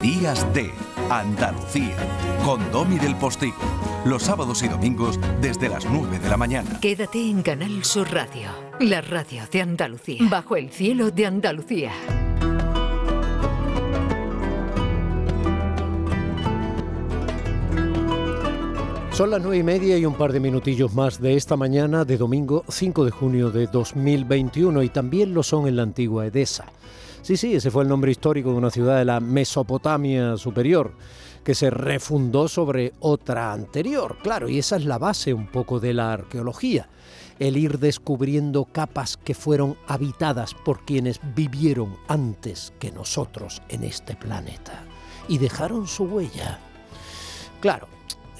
Días de Andalucía con Domi del Postigo. Los sábados y domingos desde las 9 de la mañana. Quédate en Canal Sur Radio, la radio de Andalucía. Bajo el cielo de Andalucía. Son las nueve y media y un par de minutillos más de esta mañana de domingo 5 de junio de 2021 y también lo son en la antigua Edesa. Sí, sí, ese fue el nombre histórico de una ciudad de la Mesopotamia superior que se refundó sobre otra anterior, claro, y esa es la base un poco de la arqueología, el ir descubriendo capas que fueron habitadas por quienes vivieron antes que nosotros en este planeta y dejaron su huella. Claro,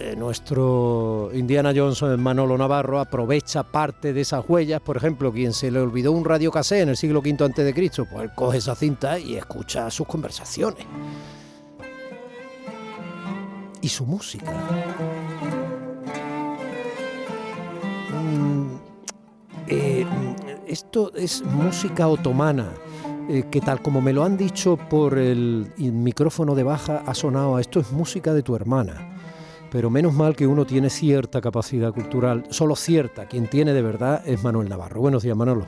eh, nuestro Indiana Johnson, Manolo Navarro, aprovecha parte de esas huellas. Por ejemplo, quien se le olvidó un radio casé en el siglo V antes de Cristo, pues coge esa cinta y escucha sus conversaciones. Y su música. Mm, eh, esto es música otomana. eh, que tal como me lo han dicho por el, el micrófono de baja ha sonado esto es música de tu hermana pero menos mal que uno tiene cierta capacidad cultural, solo cierta, quien tiene de verdad es Manuel Navarro. Buenos días, Manolo.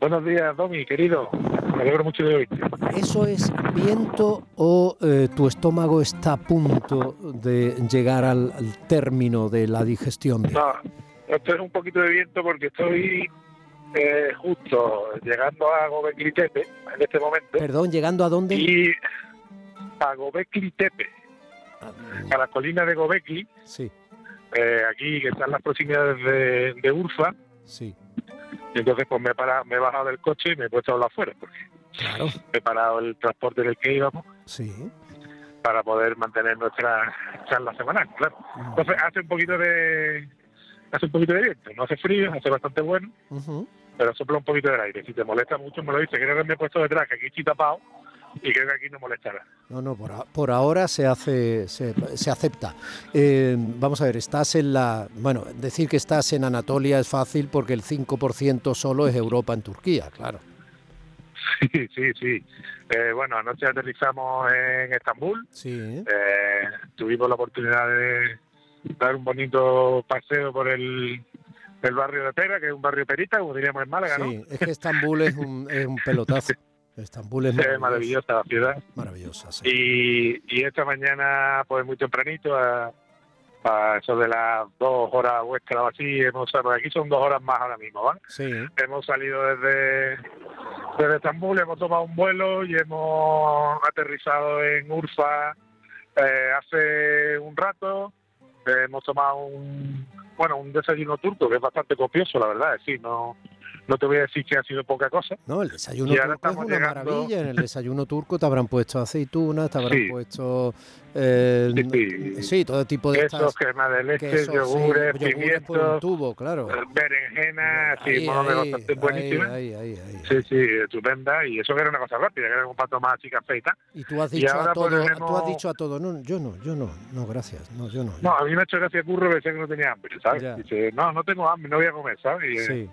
Buenos días, Domi, querido. Me alegro mucho de oírte. ¿Eso es viento o eh, tu estómago está a punto de llegar al, al término de la digestión? No, esto es un poquito de viento porque estoy eh, justo llegando a Gobekli Tepe en este momento. Perdón, ¿llegando a dónde? Y a Gobekli Tepe, a la colina de Gobekli, Sí, eh, aquí que están las proximidades de, de Urfa. sí, Y entonces pues me he, parado, me he bajado del coche y me he puesto a hablar afuera, porque claro, he parado el transporte en el que íbamos sí. para poder mantener nuestra charla semanal, claro. Entonces hace un poquito de hace un poquito de viento, no hace frío, hace bastante bueno, pero sopla un poquito del aire. Si te molesta mucho me lo dice, creo que me he puesto detrás, que aquí estoy tapado y creo que aquí no molestará. No, no, por, a- por ahora se hace, se, se acepta. Eh, vamos a ver, estás en la, bueno, decir que estás en Anatolia es fácil porque el 5% solo es Europa en Turquía, claro. Sí, sí, sí. Eh, bueno, anoche aterrizamos en Estambul, Sí, ¿eh? tuvimos la oportunidad de dar un bonito paseo por el, el barrio de Pera, que es un barrio perita, como diríamos en Málaga, ¿no? sí, es que Estambul es un, es un pelotazo. Estambul es Es maravilloso, maravillosa la ciudad. maravillosa, sí. Y, y esta mañana, pues muy tempranito, a, a eso de las dos horas vuestras o así, hemos, pues aquí son dos horas más ahora mismo, ¿vale? Sí. Hemos salido desde, desde Estambul, hemos tomado un vuelo y hemos aterrizado en Urfa eh, hace un rato. Eh, hemos tomado un, bueno, un desayuno turco que es bastante copioso, la verdad, sí, no, no te voy a decir que ha sido poca cosa. No, el desayuno Y turco es una llegando- maravilla. En el desayuno turco te habrán puesto aceitunas, te habrán Sí. puesto eh, Sí, sí. sí, todo tipo de Quesos, estas crema de leche, quesos, sí, yogures, yogures por un pimientos, tubo, claro. berenjena, sí, Ahí, mono de ahí, bastante ahí, buenísima. ahí, ahí, ahí. Sí, sí, estupenda. Y eso que era una cosa rápida, que era un pato más y café y tú has dicho a todo, tú has dicho a todo, no, yo no, yo no, no, gracias, no, yo no. No, a mí me ha hecho gracia curro decía que no tenía hambre, ¿sabes? Ya. Dice, no, no tengo hambre, no voy a comer, ¿sabes? Y, eh, sí,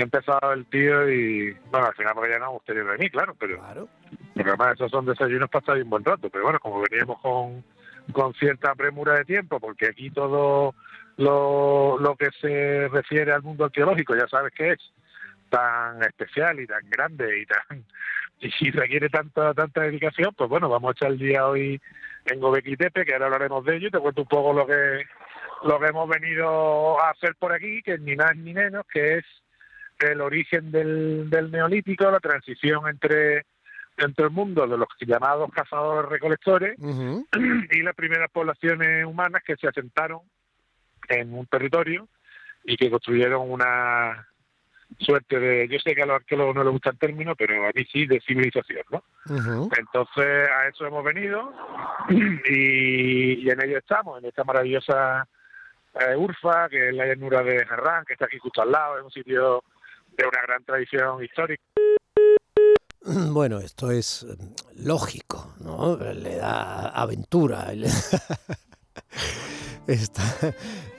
ha empezado el tío y, bueno, al final porque ya no me gustaría venir, claro, pero claro. porque además esos son desayunos para estar un buen rato, pero bueno, como veníamos con, con cierta premura de tiempo, porque aquí todo lo, lo que se refiere al mundo arqueológico, ya sabes que es tan especial y tan grande y tan y requiere tanta tanta dedicación, pues bueno, vamos a echar el día hoy en Gobekli Tepe, que ahora hablaremos de ello, y te cuento un poco lo que lo que hemos venido a hacer por aquí, que ni más ni menos, que es el origen del, del neolítico, la transición entre entre el mundo de los llamados cazadores recolectores Ujú. y las primeras poblaciones humanas que se asentaron en un territorio y que construyeron una suerte de, yo sé que a los arqueólogos no les gusta el término, pero a mí sí, de civilización, ¿no? Entonces a eso hemos venido y, y en ello estamos, en esta maravillosa eh, Urfa, que es la llanura de Jarrán, que está aquí justo al lado, es un sitio de una gran tradición histórica. Bueno, esto es eh, lógico, ¿no? Le da aventura.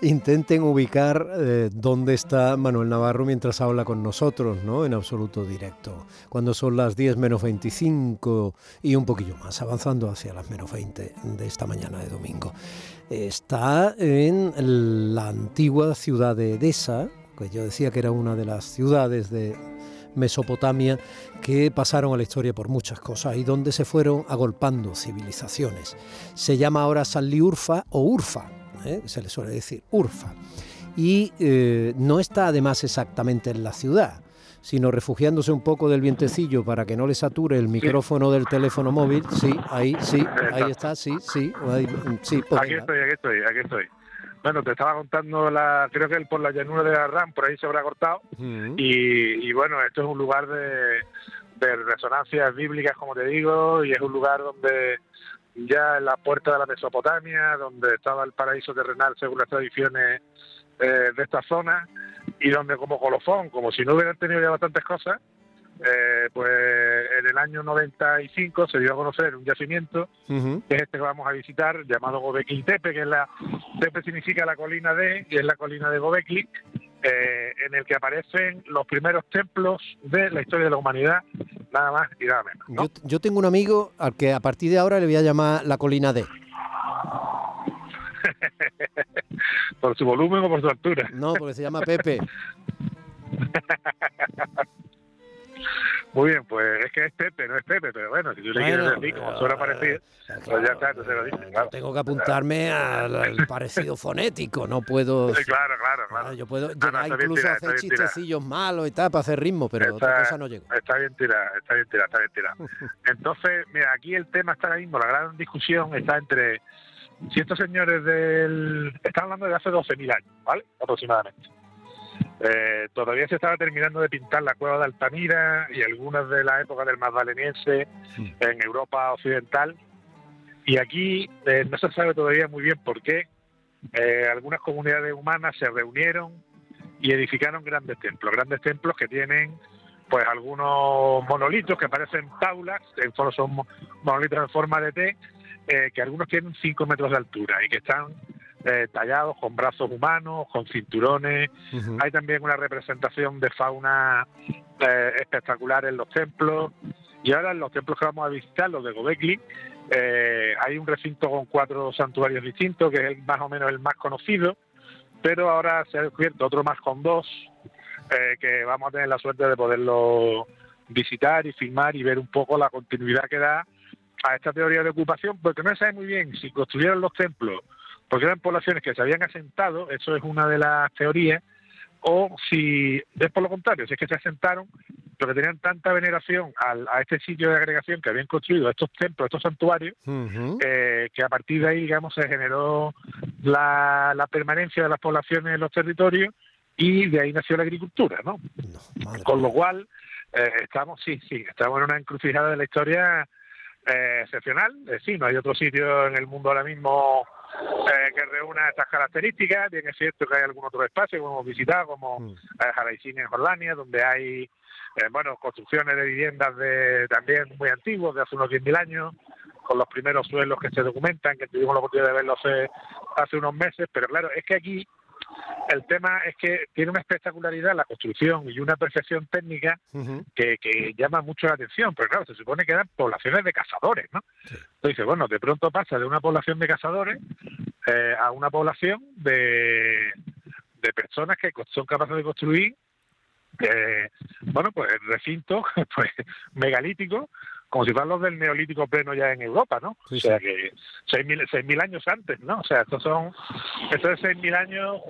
intenten ubicar eh, dónde está Manuel Navarro mientras habla con nosotros, ¿no? En absoluto directo. Cuando son las 10 menos 25 y un poquillo más, avanzando hacia las menos 20 de esta mañana de domingo. Está en la antigua ciudad de Edesa, que yo decía que era una de las ciudades de Mesopotamia que pasaron a la historia por muchas cosas y donde se fueron agolpando civilizaciones. Se llama ahora Urfa o Urfa, ¿eh? se le suele decir Urfa. Y eh, no está además exactamente en la ciudad, sino refugiándose un poco del vientecillo para que no le sature el micrófono del teléfono móvil. Sí, ahí, sí, ahí está, sí, sí. sí pues aquí estoy, aquí estoy, aquí estoy. Bueno, te estaba contando, la, creo que por la llanura de Arran, por ahí se habrá cortado. y, bueno, esto es un lugar de, de resonancias bíblicas, como te digo, y es un lugar donde ya en la puerta de la Mesopotamia, donde estaba el paraíso terrenal según las tradiciones eh, de esta zona, y donde como colofón, como si no hubieran tenido ya bastantes cosas, eh, pues en el año 95 se dio a conocer un yacimiento, que es este que vamos a visitar, llamado Gobekli Tepe, que es la, Tepe significa la colina de, y es la colina de Gobekli, eh, en el que aparecen los primeros templos de la historia de la humanidad, nada más y nada menos. Yo, tengo un amigo al que a partir de ahora le voy a llamar la colina de. ¿Por su volumen o por su altura? No, porque se llama Pepe. Muy bien, pues es que es Pepe, no es Pepe, pero bueno, si tú le quieres decir como suena parecido, pues ya está, entonces lo dices. Claro. Tengo que apuntarme al, parecido fonético, no puedo... Claro, claro, claro. Yo puedo llegar incluso a hacer chistecillos malos y tal, para hacer ritmo, pero otra cosa no llego. Está bien tirada, está bien tirada, está bien tirada. Entonces, mira, aquí el tema está ahora mismo, la gran discusión está entre si estos señores del... Están hablando de hace 12.000 años, ¿vale? Aproximadamente. Eh, todavía se estaba terminando de pintar la cueva de Altamira y algunas de la época del Magdaleniense en Europa Occidental. Y aquí eh, no se sabe todavía muy bien por qué eh, algunas comunidades humanas se reunieron y edificaron grandes templos, grandes templos que tienen pues algunos monolitos que parecen taulas, en son monolitos en forma de T, que algunos tienen 5 metros de altura y que están eh, tallados con brazos humanos, con cinturones. Hay también una representación de fauna eh, espectacular en los templos. Y ahora en los templos que vamos a visitar, los de Gobekli, eh, hay un recinto con cuatro santuarios distintos, que es más o menos el más conocido, pero ahora se ha descubierto otro más con dos, que vamos a tener la suerte de poderlo visitar y filmar y ver un poco la continuidad que da a esta teoría de ocupación, porque no se sabe muy bien si construyeron los templos porque eran poblaciones que se habían asentado, eso es una de las teorías, o si es por lo contrario, si es que se asentaron, pero que tenían tanta veneración a este sitio de agregación que habían construido estos templos, estos santuarios, eh, que a partir de ahí, digamos, se generó la, permanencia de las poblaciones en los territorios y de ahí nació la agricultura, ¿no? Con lo cual, eh, estamos, sí, sí, estamos en una encrucijada de la historia eh, excepcional. sí, no hay otro sitio en el mundo ahora mismo eh, que reúna estas características. Bien es cierto que hay algún otro espacio que hemos visitado, como mm. Eh, en Jordania, donde hay eh, bueno construcciones de viviendas de también muy antiguas, de hace unos 10.000 años, con los primeros suelos que se documentan, que tuvimos la oportunidad de verlo hace, hace unos meses. Pero claro, es que aquí el tema es que tiene una espectacularidad la construcción y una perfección técnica que, llama mucho la atención, pero claro, se supone que eran poblaciones de cazadores, ¿no? Entonces, bueno, de pronto pasa de una población de cazadores eh, a una población de, de personas que son capaces de construir eh, bueno, pues recintos pues, megalíticos como si fueran los del neolítico pleno ya en Europa, ¿no? o sea que 6.000 mil años antes, ¿no? O sea, estos son, esto es 6.000 años,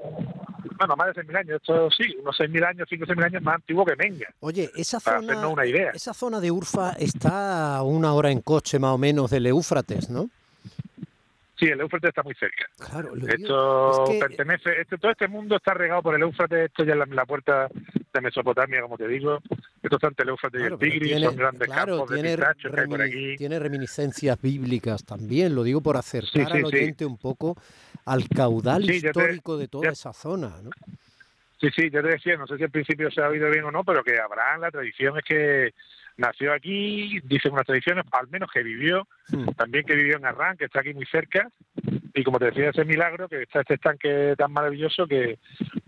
bueno, más de 6.000 años, esto sí, unos 6.000 años, 5 o 6.000 años más antiguo que Menga. Oye, esa zona, una idea. esa zona de Urfa está a una hora en coche más o menos del Éufrates, ¿no? Sí, el Éufrates está muy cerca. Claro, esto pertenece, este, todo este mundo está regado por el Éufrates, esto ya es la, puerta de Mesopotamia, como te digo. Esto está entre el Éufrates y el Tigris, son grandes campos de pistachos que hay por aquí. Tiene reminiscencias bíblicas también, lo digo por acercar al oyente un poco al caudal histórico de toda esa zona, ¿no? Sí, sí, yo te decía, no sé si al principio se ha oído bien o no, pero que Abraham, la tradición es que nació aquí, dicen unas tradiciones, al menos que vivió, también que vivió en Arran, que está aquí muy cerca, y como te decía, ese milagro, que está este estanque tan maravilloso que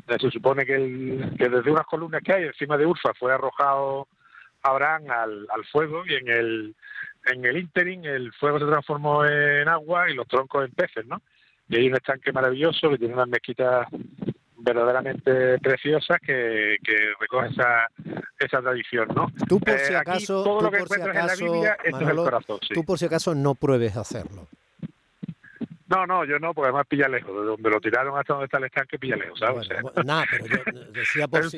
se supone que, el, que desde unas columnas que hay encima de Urfa fue arrojado Abraham al, al fuego y en el en el interim el fuego se transformó en agua y los troncos en peces, ¿no? Y hay un estanque maravilloso que tiene unas mezquitas verdaderamente preciosas que, que recoge esa, esa tradición, ¿no? Tú por si acaso, todo lo que encuentras en la Biblia, esto es el corazón. Sí. Tú por si acaso no pruebes hacerlo. No, no, yo no, porque además pilla lejos. De donde lo tiraron hasta donde está el estanque, pilla lejos, ¿sabes? nada, pero yo decía por si,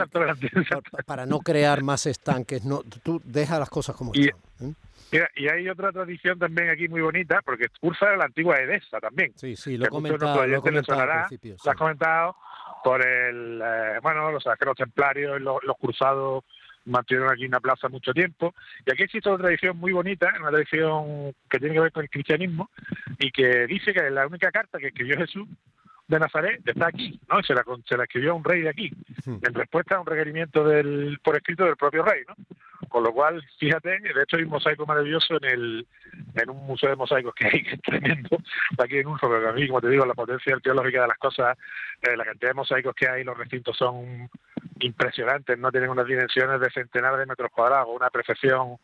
para no crear más estanques, no, tú deja las cosas como están. ¿eh? Mira, y hay otra tradición también aquí muy bonita, porque Urfa era la antigua Edesa también. Sí, sí, lo he comentado, lo, comentado al principio. Lo has comentado por el, eh, bueno, los saqueros templarios, los, los cruzados mantuvieron aquí una plaza mucho tiempo. Y aquí existe una tradición muy bonita, una tradición que tiene que ver con el cristianismo y que dice que la única carta que escribió Jesús de Nazaret está aquí, ¿no? Se la, se la escribió a un rey de aquí, en respuesta a un requerimiento del, por escrito del propio rey, ¿no? Con lo cual, fíjate, de hecho hay un mosaico maravilloso en el en un museo de mosaicos que hay, que es tremendo, aquí en un pero a mí, como te digo, la potencia arqueológica de las cosas, eh, la cantidad de mosaicos que hay, los recintos son impresionantes, no tienen unas dimensiones de centenares de metros cuadrados, una perfección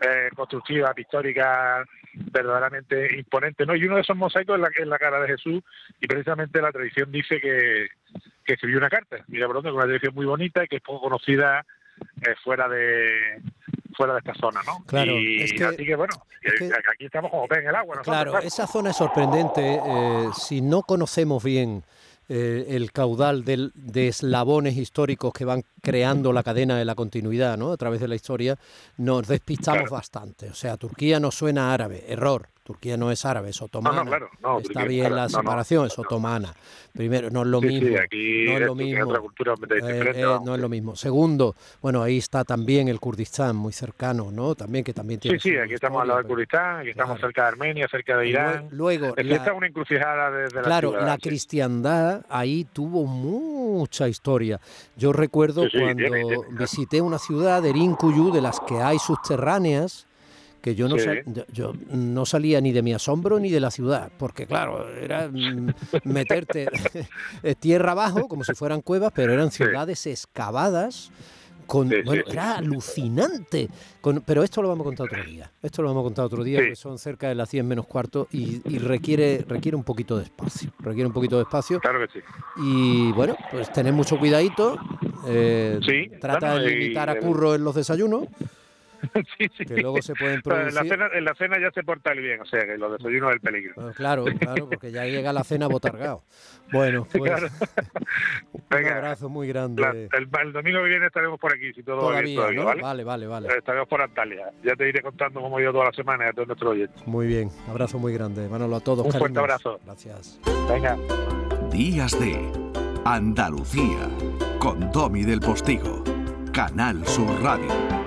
eh, constructiva, pictórica verdaderamente imponente, ¿no? Y uno de esos mosaicos es la, es la cara de Jesús y precisamente la tradición dice que, que escribió una carta, mira por dónde, una tradición muy bonita y que es poco conocida eh, fuera de fuera de esta zona, ¿no? Claro, y es que, así que bueno, aquí estamos como pez en el agua. Claro, esa zona es sorprendente. Eh, si no conocemos bien eh, el caudal de, de, eslabones históricos que van creando la cadena de la continuidad, ¿no? A través de la historia, nos despistamos bastante. O sea, Turquía no suena árabe, error. Turquía no es árabe, es otomana. No, no, claro, no, Está bien la separación, es otomana. Primero, no es lo sí, mismo. Sí, aquí no es lo mismo. Otra cultura eh, eh, no es lo mismo. Segundo, bueno, ahí está también el Kurdistán, muy cercano, ¿no? También que también tiene. Sí, sí, aquí estamos al lado del Kurdistán, aquí estamos cerca de Armenia, cerca de Irán. Luego, es la, esta es una encrucijada desde claro, la ciudad, la cristiandad ahí tuvo mucha historia. Yo recuerdo cuando tiene, tiene, visité una ciudad, de Rinkuyu, de las que hay subterráneas que yo no, Sí. sal- yo- no salía ni de mi asombro ni de la ciudad, porque claro, era mm, meterte tierra abajo, como si fueran cuevas, pero eran ciudades excavadas. Con, Sí, bueno, era alucinante. Con- pero esto lo vamos a contar otro día. Esto lo vamos a contar otro día, que son cerca de las 100 menos cuarto y, y requiere, requiere un poquito de espacio. Requiere un poquito de espacio. Claro que sí. Y bueno, pues tener mucho cuidadito. eh, Sí, trata de limitar a curro en los desayunos, sí, sí. que luego se pueden Pero en, la producir. cena, en la cena ya se porta el bien, o sea que los desayunos del peligro. Bueno, claro, claro, porque ya llega la cena botargado. Bueno, pues Claro. un Venga, abrazo muy la- grande. el, el domingo que viene estaremos por aquí, si todo va bien Todavía, ¿no? ¿vale? Vale, vale, vale. Eh, Estaremos por Antalya. Ya te iré contando cómo yo toda la semana a todos nuestros oyentes. Muy bien, abrazo muy grande. Manolo, a todos. Un fuerte abrazo. Gracias. Venga. Días de Andalucía con Domi del Postigo, Canal Sur Radio.